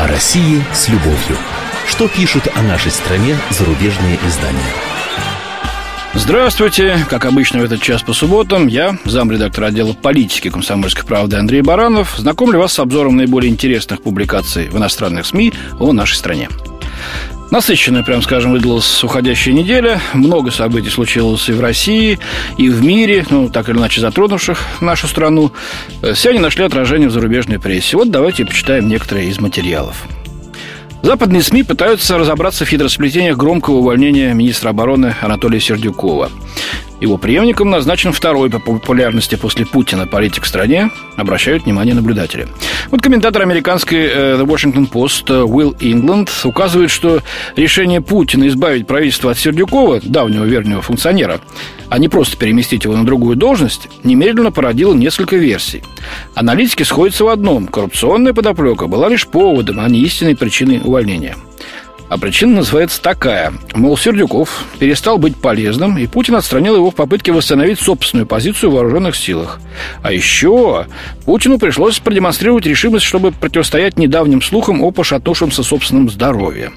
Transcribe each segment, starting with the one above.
О России с любовью. Что пишут о нашей стране зарубежные издания? Здравствуйте. Как обычно в этот час по субботам, я, замредактор отдела политики комсомольской правды Андрей Баранов, знакомлю вас с обзором наиболее интересных публикаций в иностранных СМИ о нашей стране. Насыщенная, прям скажем, выдалась уходящая неделя. Много событий случилось и в России, и в мире, ну, так или иначе затронувших нашу страну. Все они нашли отражение в зарубежной прессе. Вот давайте почитаем некоторые из материалов. Западные СМИ пытаются разобраться в хитросплетениях громкого увольнения министра обороны Анатолия Сердюкова. Его преемником назначен второй по популярности после Путина политик в стране, обращают внимание наблюдатели. Вот комментатор американской э, The Washington Post э, Уилл Ингланд указывает, что решение Путина избавить правительство от Сердюкова, давнего верного функционера, а не просто переместить его на другую должность, немедленно породило несколько версий. Аналитики сходятся в одном. Коррупционная подоплека была лишь поводом, а не истинной причиной увольнения – а причина называется такая. Мол, Сердюков перестал быть полезным, и Путин отстранил его в попытке восстановить собственную позицию в вооруженных силах. А еще Путину пришлось продемонстрировать решимость, чтобы противостоять недавним слухам о пошатнувшемся собственном здоровье.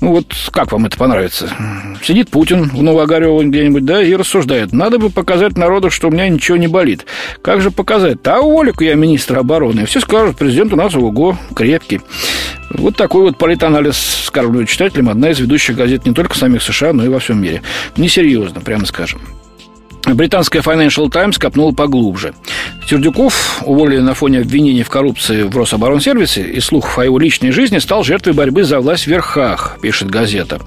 Ну вот как вам это понравится? Сидит Путин в Новогарево где-нибудь, да, и рассуждает. Надо бы показать народу, что у меня ничего не болит. Как же показать? А уволю я министра обороны. Все скажут, президент у нас ого, крепкий. Вот такой вот политанализ скармливает читателям одна из ведущих газет не только в самих США, но и во всем мире. Несерьезно, прямо скажем. Британская Financial Times копнула поглубже. Сердюков, уволили на фоне обвинений в коррупции в Рособоронсервисе и слухов о его личной жизни, стал жертвой борьбы за власть в верхах, пишет газета.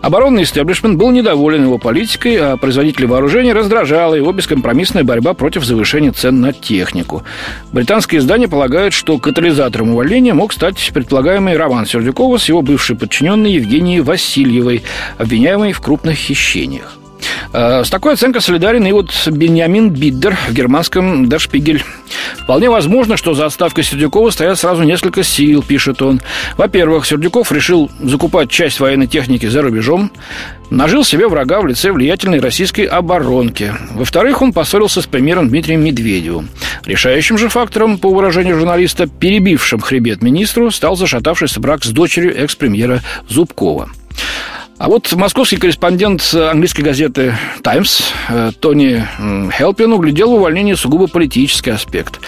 Оборонный истеблишмент был недоволен его политикой, а производители вооружений раздражала его бескомпромиссная борьба против завышения цен на технику. Британские издания полагают, что катализатором увольнения мог стать предполагаемый роман Сердюкова с его бывшей подчиненной Евгенией Васильевой, обвиняемой в крупных хищениях. Э, с такой оценкой солидарен и вот Беньямин Биддер в германском Der Spiegel. Вполне возможно, что за отставкой Сердюкова стоят сразу несколько сил, пишет он. Во-первых, Сердюков решил закупать часть военной техники за рубежом, нажил себе врага в лице влиятельной российской оборонки. Во-вторых, он поссорился с премьером Дмитрием Медведевым. Решающим же фактором, по выражению журналиста, перебившим хребет министру, стал зашатавшийся брак с дочерью экс-премьера Зубкова. А вот московский корреспондент английской газеты «Таймс» э, Тони Хелпин углядел в увольнении сугубо политический аспект.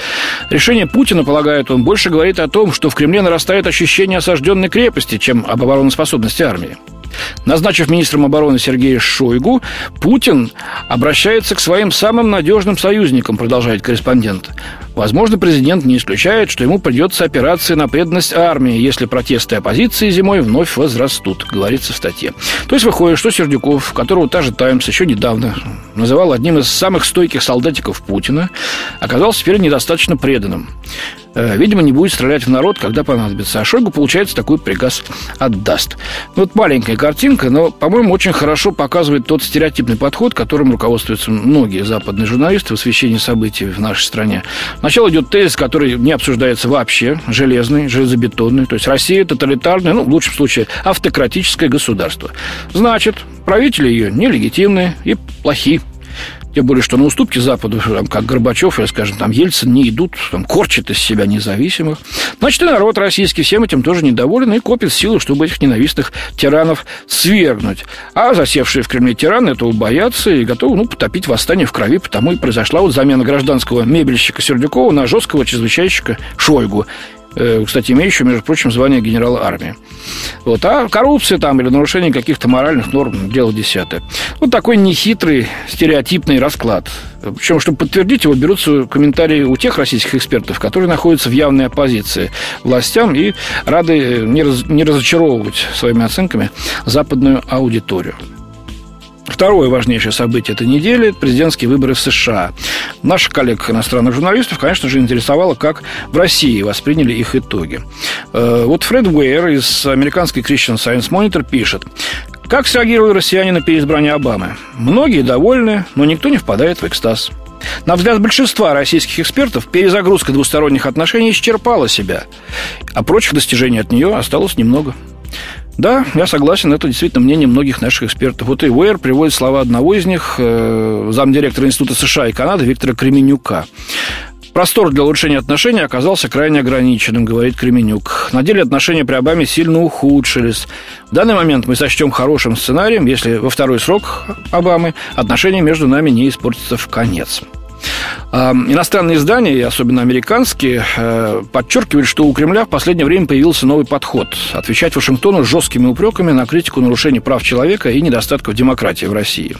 Решение Путина, полагает он, больше говорит о том, что в Кремле нарастает ощущение осажденной крепости, чем об обороноспособности армии. Назначив министром обороны Сергея Шойгу, Путин обращается к своим самым надежным союзникам, продолжает корреспондент. Возможно, президент не исключает, что ему придется опираться на преданность армии, если протесты оппозиции зимой вновь возрастут, говорится в статье. То есть выходит, что Сердюков, которого та же «Таймс» еще недавно называл одним из самых стойких солдатиков Путина, оказался теперь недостаточно преданным. Э, видимо, не будет стрелять в народ, когда понадобится. А Шойгу, получается, такой приказ отдаст. Вот маленькая картинка, но, по-моему, очень хорошо показывает тот стереотипный подход, которым руководствуются многие западные журналисты в освещении событий в нашей стране. Сначала идет тезис, который не обсуждается вообще, железный, железобетонный. То есть Россия тоталитарное, ну, в лучшем случае, автократическое государство. Значит, правители ее нелегитимные и плохие. Тем более, что на уступки Западу, там, как Горбачев или, скажем, там, Ельцин не идут, там, корчат из себя независимых. Значит, и народ российский всем этим тоже недоволен и копит силы, чтобы этих ненавистных тиранов свергнуть. А засевшие в Кремле тираны этого боятся и готовы, ну, потопить восстание в крови, потому и произошла вот замена гражданского мебельщика Сердюкова на жесткого чрезвычайщика Шойгу. Э, кстати, имеющего, между прочим, звание генерала армии. Вот. А коррупция там или нарушение каких-то моральных норм – дело десятое. Вот такой нехитрый, стереотипный расклад. Причем, чтобы подтвердить его, берутся комментарии у тех российских экспертов, которые находятся в явной оппозиции властям и рады не, раз, не разочаровывать своими оценками западную аудиторию. Второе важнейшее событие этой недели – президентские выборы в США. Наших коллег иностранных журналистов, конечно же, интересовало, как в России восприняли их итоги. Э, вот Фред Уэйр из американской Christian Science Monitor пишет, как среагировали россияне на переизбрание Обамы? Многие довольны, но никто не впадает в экстаз. На взгляд большинства российских экспертов, перезагрузка двусторонних отношений исчерпала себя, а прочих достижений от нее осталось немного. Да, я согласен, это действительно мнение многих наших экспертов. Вот и Уэйр приводит слова одного из них, э, замдиректора Института США и Канады Виктора Кременюка. Простор для улучшения отношений оказался крайне ограниченным, говорит Кременюк. На деле отношения при Обаме сильно ухудшились. В данный момент мы сочтем хорошим сценарием, если во второй срок Обамы отношения между нами не испортятся в конец. Иностранные издания, и особенно американские, э, подчеркивают, что у Кремля в последнее время появился новый подход – отвечать Вашингтону жесткими упреками на критику нарушений прав человека и недостатков демократии в России.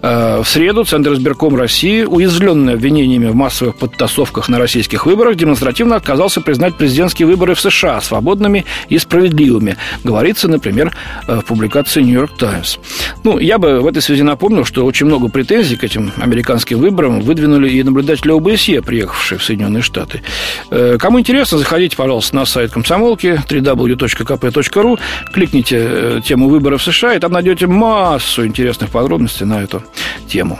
Э, в среду Центр избирком России, уязвленный обвинениями в массовых подтасовках на российских выборах, демонстративно отказался признать президентские выборы в США свободными и справедливыми. Говорится, например, э, в публикации «Нью-Йорк Таймс». Ну, я бы в этой связи напомнил, что очень много претензий к этим американским выборам выдвинули и наблюдатели ОБСЕ, приехавшие в Соединенные Штаты. Э, кому интересно, заходите, пожалуйста, на сайт комсомолки www.kp.ru, кликните тему выборов в США, и там найдете массу интересных подробностей на эту тему.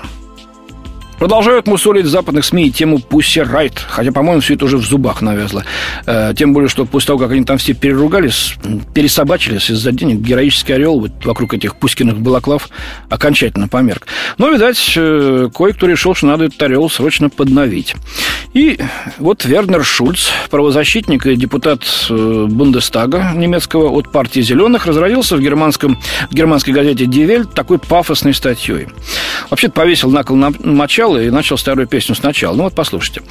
Продолжают мусолить в западных СМИ тему Пусси Райт, хотя, по-моему, все это уже в зубах навязло. Э, тем более, что после того, как они там все переругались, пересобачились из-за денег, героический орел вот вокруг этих Пускиных балаклав окончательно померк. Но, видать, э, кое-кто решил, что надо этот орел срочно подновить. И вот Вернер Шульц, правозащитник и депутат э, Бундестага немецкого от партии «Зеленых», разразился в, германском, в германской газете «Дивель» такой пафосной статьей. Вообще-то повесил на кол на начала и начал старую песню сначала. Ну вот послушайте.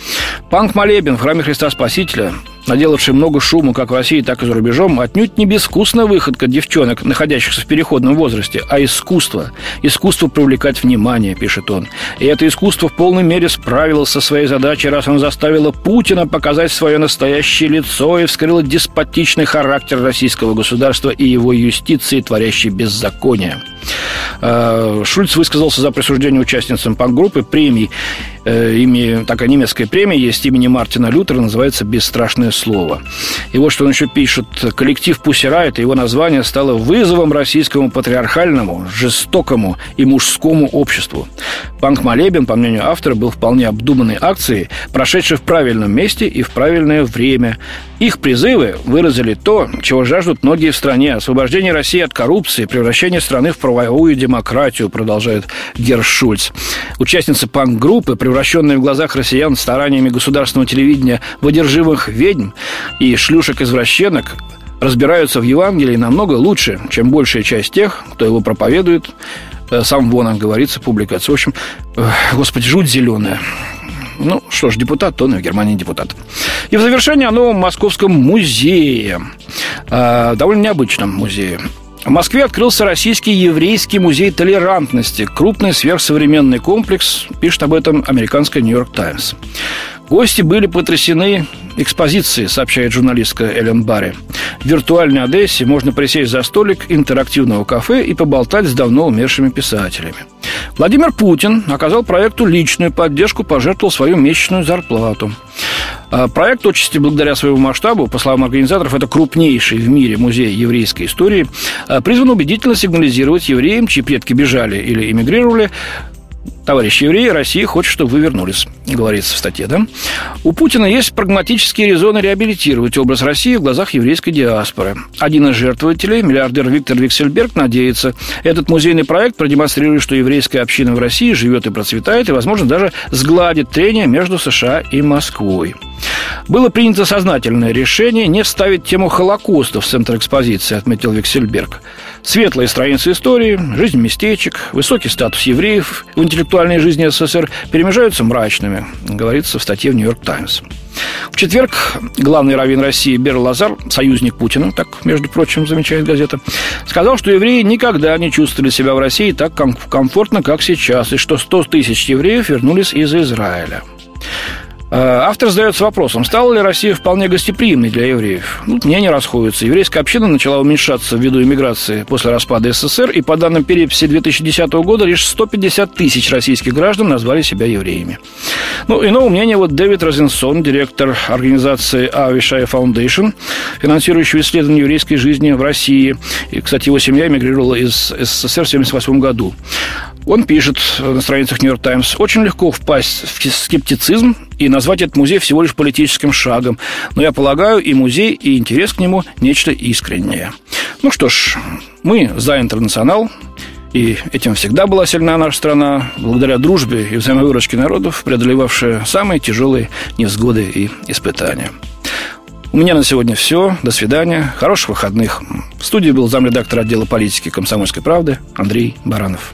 Панк Молебен в храме Христа Спасителя наделавший много шума как в России, так и за рубежом, отнюдь не безвкусная выходка девчонок, находящихся в переходном возрасте, а искусство. Искусство привлекать внимание, пишет он. И это искусство в полной мере справилось со своей задачей, раз оно заставило Путина показать свое настоящее лицо и вскрыло деспотичный характер российского государства и его юстиции, творящей беззаконие. А, Шульц высказался за присуждение участницам панк-группы премий. Э, ими, такая немецкая премия есть имени Мартина Лютера, называется «Бесстрашное слово». И вот что он еще пишет. Коллектив Пусирайт, его название стало вызовом российскому патриархальному, жестокому и мужскому обществу. Панк-молебен, по мнению автора, был вполне обдуманной акцией, прошедшей в правильном месте и в правильное время. Их призывы выразили то, чего жаждут многие в стране – освобождение России от коррупции, превращение страны в правовую демократию, продолжает Гершульц. Участницы панк-группы, превращенные в глазах россиян стараниями государственного телевидения в одержимых ведьм и шлюшек-извращенок, разбираются в Евангелии намного лучше, чем большая часть тех, кто его проповедует. Э, сам Вон, говорится, публикация. В общем, господи, жуть зеленая. Ну, что ж, депутат, то он в Германии депутат. И в завершение о новом Московском музее. Э, довольно необычном музее. В Москве открылся Российский еврейский музей толерантности. Крупный сверхсовременный комплекс. Пишет об этом американская «Нью-Йорк Таймс». Гости были потрясены экспозицией, сообщает журналистка Эллен Барри. В виртуальной Одессе можно присесть за столик интерактивного кафе и поболтать с давно умершими писателями. Владимир Путин оказал проекту личную поддержку, пожертвовал свою месячную зарплату. А проект отчасти благодаря своему масштабу, по словам организаторов, это крупнейший в мире музей еврейской истории, а, призван убедительно сигнализировать евреям, чьи предки бежали или эмигрировали, Товарищи евреи, Россия хочет, чтобы вы вернулись, говорится в статье, да? У Путина есть прагматические резоны реабилитировать образ России в глазах еврейской диаспоры. Один из жертвователей, миллиардер Виктор Виксельберг, надеется, этот музейный проект продемонстрирует, что еврейская община в России живет и процветает, и, возможно, даже сгладит трение между США и Москвой. Было принято сознательное решение не ставить тему Холокоста в центр экспозиции, отметил Виксельберг. Светлые страницы истории, жизнь местечек, высокий статус евреев в интеллектуальной жизни СССР перемежаются мрачными, говорится в статье в «Нью-Йорк Таймс». В четверг главный раввин России Бер Лазар, союзник Путина, так, между прочим, замечает газета, сказал, что евреи никогда не чувствовали себя в России так комфортно, как сейчас, и что 100 тысяч евреев вернулись из Израиля. Э, автор задается вопросом, стала ли Россия вполне гостеприимной для евреев? Ну, мнения расходятся. Еврейская община начала уменьшаться ввиду иммиграции после распада СССР, и по данным переписи 2010 года лишь 150 тысяч российских граждан назвали себя евреями. Ну, иного мнения вот Дэвид Розенсон, директор организации Авишая Foundation, финансирующего исследование еврейской жизни в России. И, кстати, его семья эмигрировала из СССР в 1978 году. Он пишет на страницах «Нью-Йорк Таймс», «Очень легко впасть в скептицизм и назвать этот музей всего лишь политическим шагом. Но я полагаю, и музей, и интерес к нему – нечто искреннее». Ну что ж, мы за «Интернационал». И этим всегда была сильна наша страна, благодаря дружбе и взаимовыручке народов, преодолевавшая самые тяжелые невзгоды и испытания. У меня на сегодня все. До свидания. Хороших выходных. В студии был замредактор отдела политики «Комсомольской правды» Андрей Баранов.